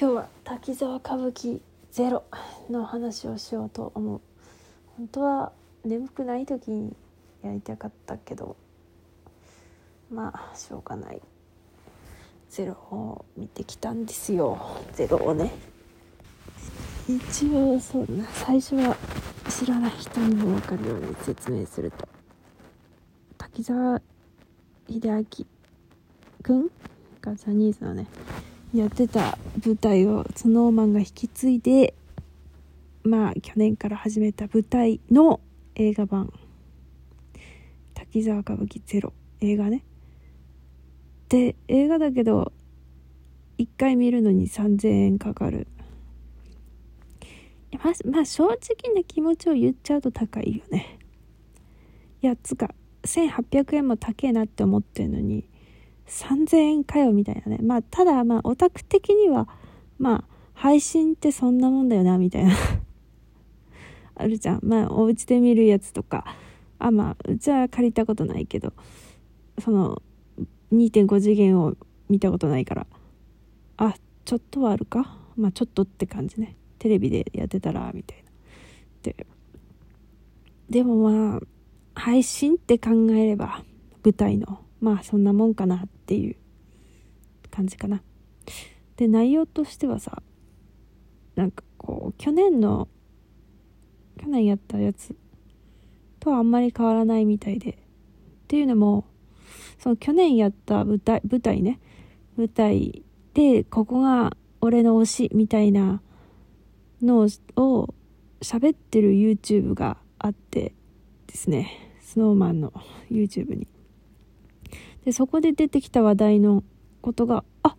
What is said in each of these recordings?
今日は滝沢歌舞伎ゼロの話をしようと思う。本当は眠くない時にやりたかったけどまあしょうがない。ゼロを見てきたんですよ。ゼロをね。一応そうな最初は知らない人にも分かるように説明すると。滝沢秀明君がジャニーズのねやってた舞台を SnowMan が引き継いでまあ去年から始めた舞台の映画版「滝沢歌舞伎ゼロ」映画ね。で映画だけど1回見るのに3000円かかる。ま、まあ正直な気持ちを言っちゃうと高いよね。いやつか1800円も高えなって思ってるのに3000円かよみたいなね。まあただまあオタク的にはまあ配信ってそんなもんだよなみたいな。あるじゃん。まあお家で見るやつとか。あまあうちは借りたことないけど。その2.5次元を見たことないから。あちょっとはあるか。まあちょっとって感じね。テレビでやってたらみたいな。ででもまあ配信って考えれば舞台のまあそんなもんかなっていう感じかな。で内容としてはさなんかこう去年の去年やったやつとはあんまり変わらないみたいでっていうのもその去年やった舞台舞台ね。舞台でここが俺の推しみたいなのを喋ってる YouTube があってですね。SnowMan の YouTube に。でそこで出てきた話題のことがあ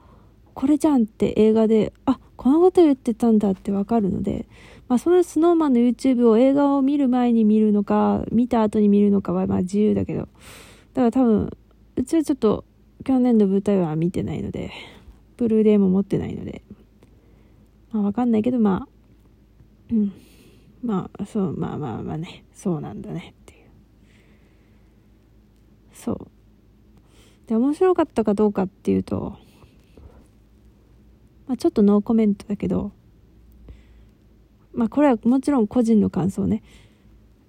これじゃんって映画であこのこと言ってたんだってわかるので、まあ、その SnowMan の YouTube を映画を見る前に見るのか見た後に見るのかはまあ自由だけどだから多分うちはちょっと去年の舞台は見てないのでブルーレイも持ってないのでまあわかんないけどまあうん。まあそうまあまあまあね。そうなんだねっていう。そう。で面白かったかどうかっていうと、まあ、ちょっとノーコメントだけどまあこれはもちろん個人の感想ね。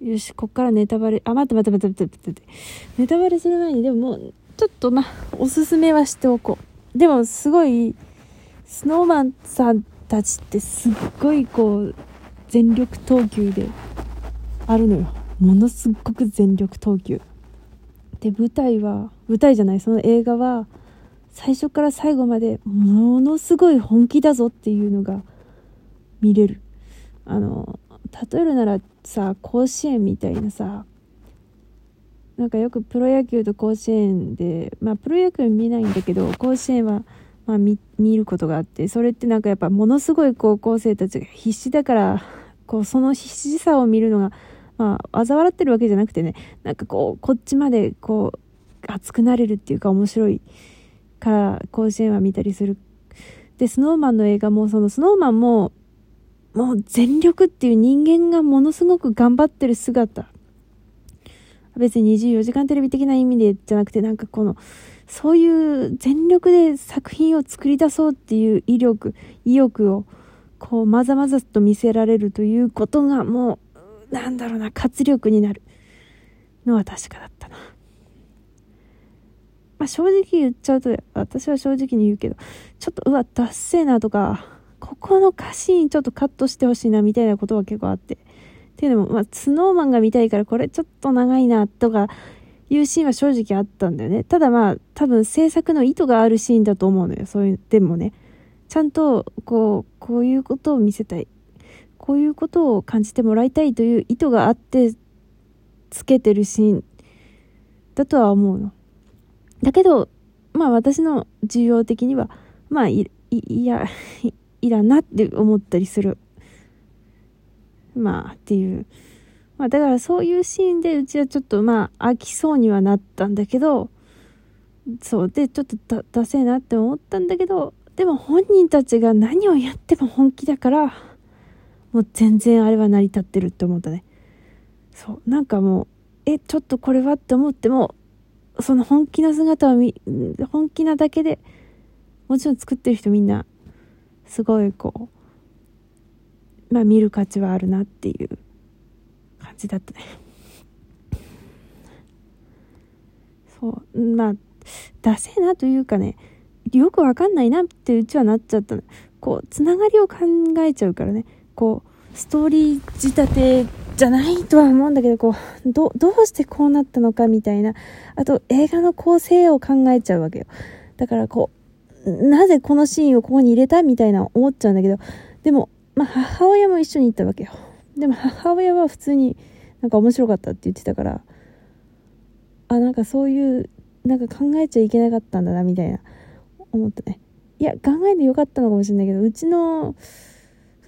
よしこっからネタバレあ待って待って待って待って待って。ネタバレする前にでももうちょっとまあおすすめはしておこう。でもすごいスノーマンさんたちってすっごいこう全力投球であるのよ。ものすっごく全力投球。で舞台は舞台じゃないその映画は最初から最後までものすごい本気だぞっていうのが見れる。あの例えるならさ甲子園みたいなさなんかよくプロ野球と甲子園でまあプロ野球見ないんだけど甲子園はまあ見ることがあってそれってなんかやっぱものすごい高校生たちが必死だからこうその必死さを見るのがまあ、嘲笑ってるわけじゃなくてね、なんかこう、こっちまでこう、熱くなれるっていうか面白いから甲子園は見たりする。で、スノーマンの映画も、そのスノーマンも、もう全力っていう人間がものすごく頑張ってる姿。別に24時間テレビ的な意味でじゃなくて、なんかこの、そういう全力で作品を作り出そうっていう威力、意欲を、こう、まざまざと見せられるということが、もう、なんだろうな、活力になるのは確かだったな。まあ、正直言っちゃうと、私は正直に言うけど、ちょっと、うわ、ダッセーなとか、ここの歌詞にちょっとカットしてほしいなみたいなことは結構あって。っていうのも、まあ、スノーマンが見たいからこれちょっと長いなとかいうシーンは正直あったんだよね。ただまあ、多分制作の意図があるシーンだと思うのよ。そういう、でもね。ちゃんと、こう、こういうことを見せたい。こういうことを感じてもらいたいという意図があってつけてるシーンだとは思うの。だけど、まあ私の需要的には、まあい、い、や、いらなって思ったりする。まあっていう。まあだからそういうシーンでうちはちょっとまあ飽きそうにはなったんだけど、そうでちょっと、ダセえなって思ったんだけど、でも本人たちが何をやっても本気だから、もう全然あれは成り立ってるって思ったね。そう。なんかもう、え、ちょっとこれはって思っても、その本気な姿を見、本気なだけで、もちろん作ってる人みんな、すごいこうまあ見る価値はあるなっていう感じだったねそうまあダセえなというかねよくわかんないなってうちはなっちゃったのこうつながりを考えちゃうからねこうストーリー仕立てじゃないとは思うんだけどこうどうしてこうなったのかみたいなあと映画の構成を考えちゃうわけよ。だからこうなぜこのシーンをここに入れたみたいな思っちゃうんだけどでも、まあ、母親も一緒に行ったわけよ。でも母親は普通になんか面白かったって言ってたからあなんかそういうなんか考えちゃいけなかったんだなみたいな思ったね。いや考えてよかったのかもしれないけどうちの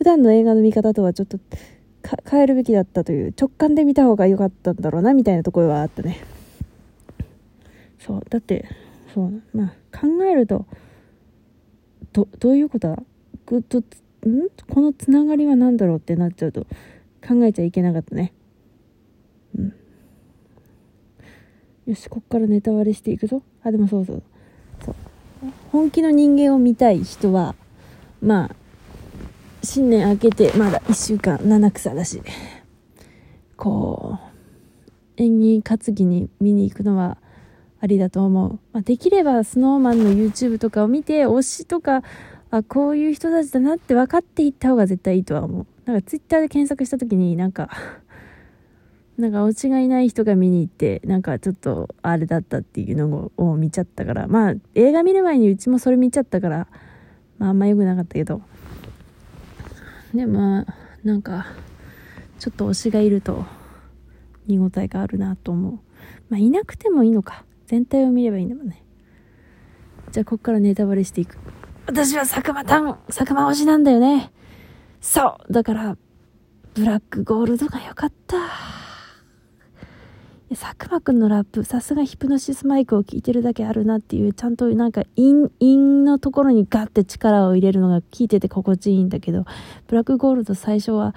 普段の映画の見方とはちょっと変えるべきだったという直感で見た方が良かったんだろうなみたいなところはあったね。そうだってそうまあ考えるとどどういうことだ？ぐとん？このつながりは何だろうってなっちゃうと考えちゃいけなかったね。うん。よしこっからネタ割れしていくぞ。あでもそうそう。そう。本気の人間を見たい人はまあ新年明けてまだ1週間七草だしこう演技担ぎに見に行くのはありだと思う、まあ、できれば snowman の YouTube とかを見て推しとかあこういう人たちだなって分かっていった方が絶対いいとは思う。なんか Twitter で検索した時になんか なんかオチがいない人が見に行ってなんかちょっとあれだったっていうのを見ちゃったから。まあ映画見る前にうちもそれ見ちゃったからまああんま良くなかったけど。でもなんかちょっと推しがいると見応えがあるなと思う。まあいなくてもいいのか。全体を見ればいいんだもんね。じゃあこっからネタバレしていく。私は佐久間タン佐久間推しなんだよね。そう。だからブラックゴールドが良かった。佐久間くんのラップさすがヒプノシスマイクを聞いてるだけあるなっていうちゃんとなんか陰陰のところにガッて力を入れるのが聞いてて心地いいんだけどブラックゴールド最初は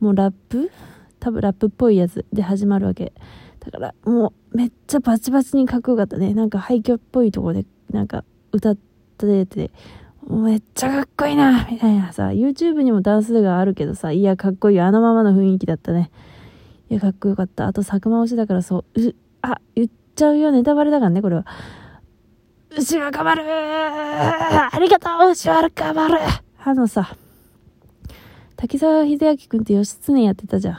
もうラップ？多分ラップっぽいやつで始まるわけ。だからもうめっちゃバチバチにかっこよかったね。なんか廃墟っぽいとこでなんか歌っててめっちゃかっこいいなみたいな。さ YouTube にもダンスがあるけどさいやかっこいいあのままの雰囲気だったね。いや、かっこよかった。あと、佐久間推しだからそう、う、あ、言っちゃうよ。ネタバレだからね、これは。牛若丸ありがとう牛若丸あのさ、滝沢秀明くんって義経やってたじゃん。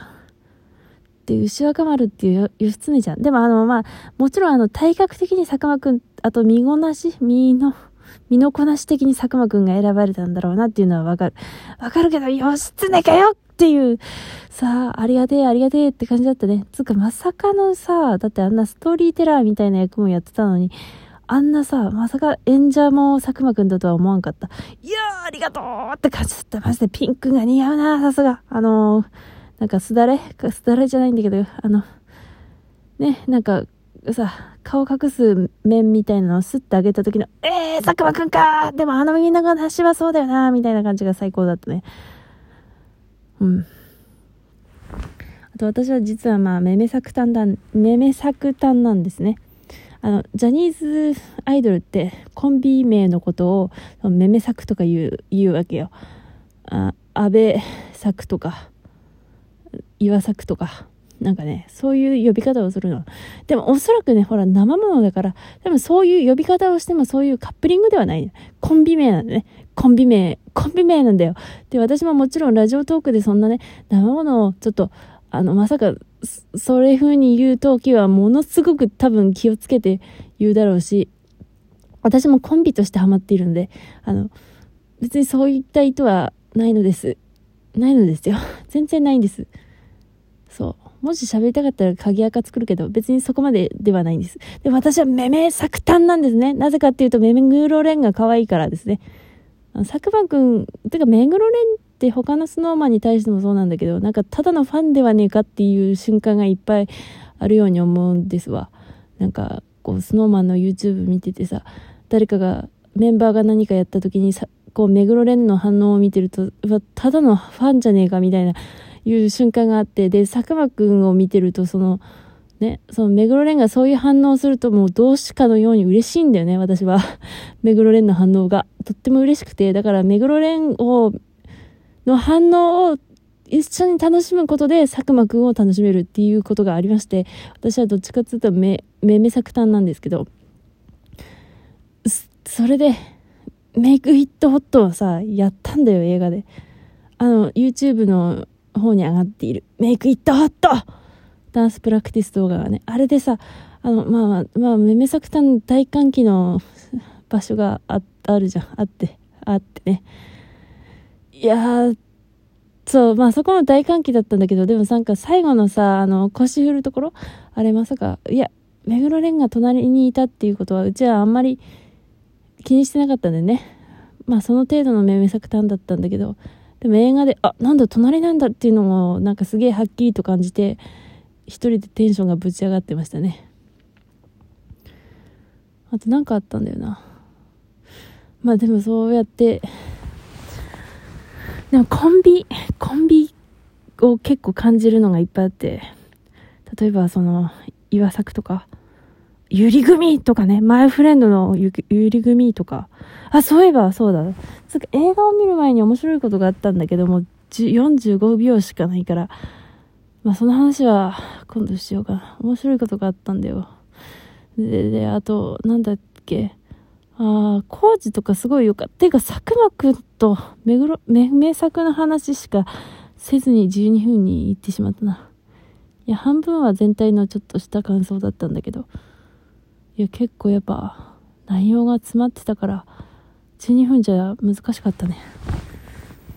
で、牛若丸っていう義経じゃん。でもあの、まあ、もちろんあの、体格的に佐久間くん、あと身ごなし身の、身のこなし的に佐久間くんが選ばれたんだろうなっていうのはわかる。わかるけど、義経かよっていう、さあ、ありがてえ、ありがてえって感じだったね。つうか、まさかのさ、だってあんなストーリーテラーみたいな役もやってたのに、あんなさ、まさか演者も佐久間くんだとは思わんかった。いやー、ありがとうって感じだった。マジでピンクが似合うな、さすが。あのー、なんかすだれ？すだれじゃないんだけど、あの、ね、なんか、さ、顔隠す面みたいなのをスッて上げた時の、えー、佐久間くんかでもあのみんなが話はそうだよなみたいな感じが最高だったね。うん。あと私は実はまあ、めめ作単だ、めめ作単なんですね。あの、ジャニーズアイドルってコンビ名のことをめめ作とか言う、言うわけよ。あ、安倍作とか、岩作とか。なんかね、そういう呼び方をするの。でもおそらくね、ほら、生ものだから、多分そういう呼び方をしてもそういうカップリングではない。コンビ名なんだね。コンビ名、コンビ名なんだよ。で、私ももちろんラジオトークでそんなね、生ものをちょっと、あの、まさか、それ風に言う時はものすごく多分気をつけて言うだろうし、私もコンビとしてハマっているので、あの、別にそういった意図はないのです。ないのですよ。全然ないんです。そう。もし喋りたかったら鍵垢作るけど、別にそこまでではないんです。で、私はめめ作単なんですね。なぜかっていうと、めめぐろれんが可愛いからですね。佐久間くん、てかめぐろれんって他のスノーマンに対してもそうなんだけど、なんかただのファンではねえかっていう瞬間がいっぱいあるように思うんですわ。なんか、こう、スノーマンの YouTube 見ててさ、誰かが、メンバーが何かやった時にさ、こう、目黒蓮の反応を見てると、ただのファンじゃねえかみたいないう瞬間があって、で、佐久間くんを見てると、その、ね、その目黒蓮がそういう反応をするともうどうしかのように嬉しいんだよね、私は。目黒蓮の反応が。とっても嬉しくて、だから目黒蓮を、の反応を一緒に楽しむことで佐久間くんを楽しめるっていうことがありまして、私はどっちかっていうとめ、めめさく担なんですけど、それで、 Make It Hot をさ、やったんだよ、映画で。あの、YouTube の方に上がっている、 Make It Hot Dance Practice 動画がね、あれでさ、あの、まあまあ、まあ、めめさく担大歓喜の場所があるじゃん。あって、あってね。いや、そう、まあそこも大歓喜だったんだけど、でもなんか最後のさ、あの、腰振るところあれまさか、いや、目黒蓮が隣にいたっていうことは、うちはあんまり気にしてなかったんでね。まあその程度のめめさくたんだったんだけど、でも映画で、あ、なんだ、隣なんだっていうのも、なんかすげえはっきりと感じて、一人でテンションがぶち上がってましたね。あと何かあったんだよな。まあでもそうやって、でもコンビ、コンビを結構感じるのがいっぱいあって、例えばその、岩作とか、ゆり組とかね、マイフレンドのゆゆり組とか、あ、そういえばそうだ。映画を見る前に面白いことがあったんだけども、45秒しかないから、まあその話は今度しようかな。面白いことがあったんだよ。で、で、あと、なんだっけ。ああ、工事とかすごいよかった。ていうか、佐久間くんと、目黒、め、名作の話しかせずに12分に行ってしまったな。いや、半分は全体のちょっとした感想だったんだけど、いや、結構やっぱ、内容が詰まってたから、12分じゃ難しかったね。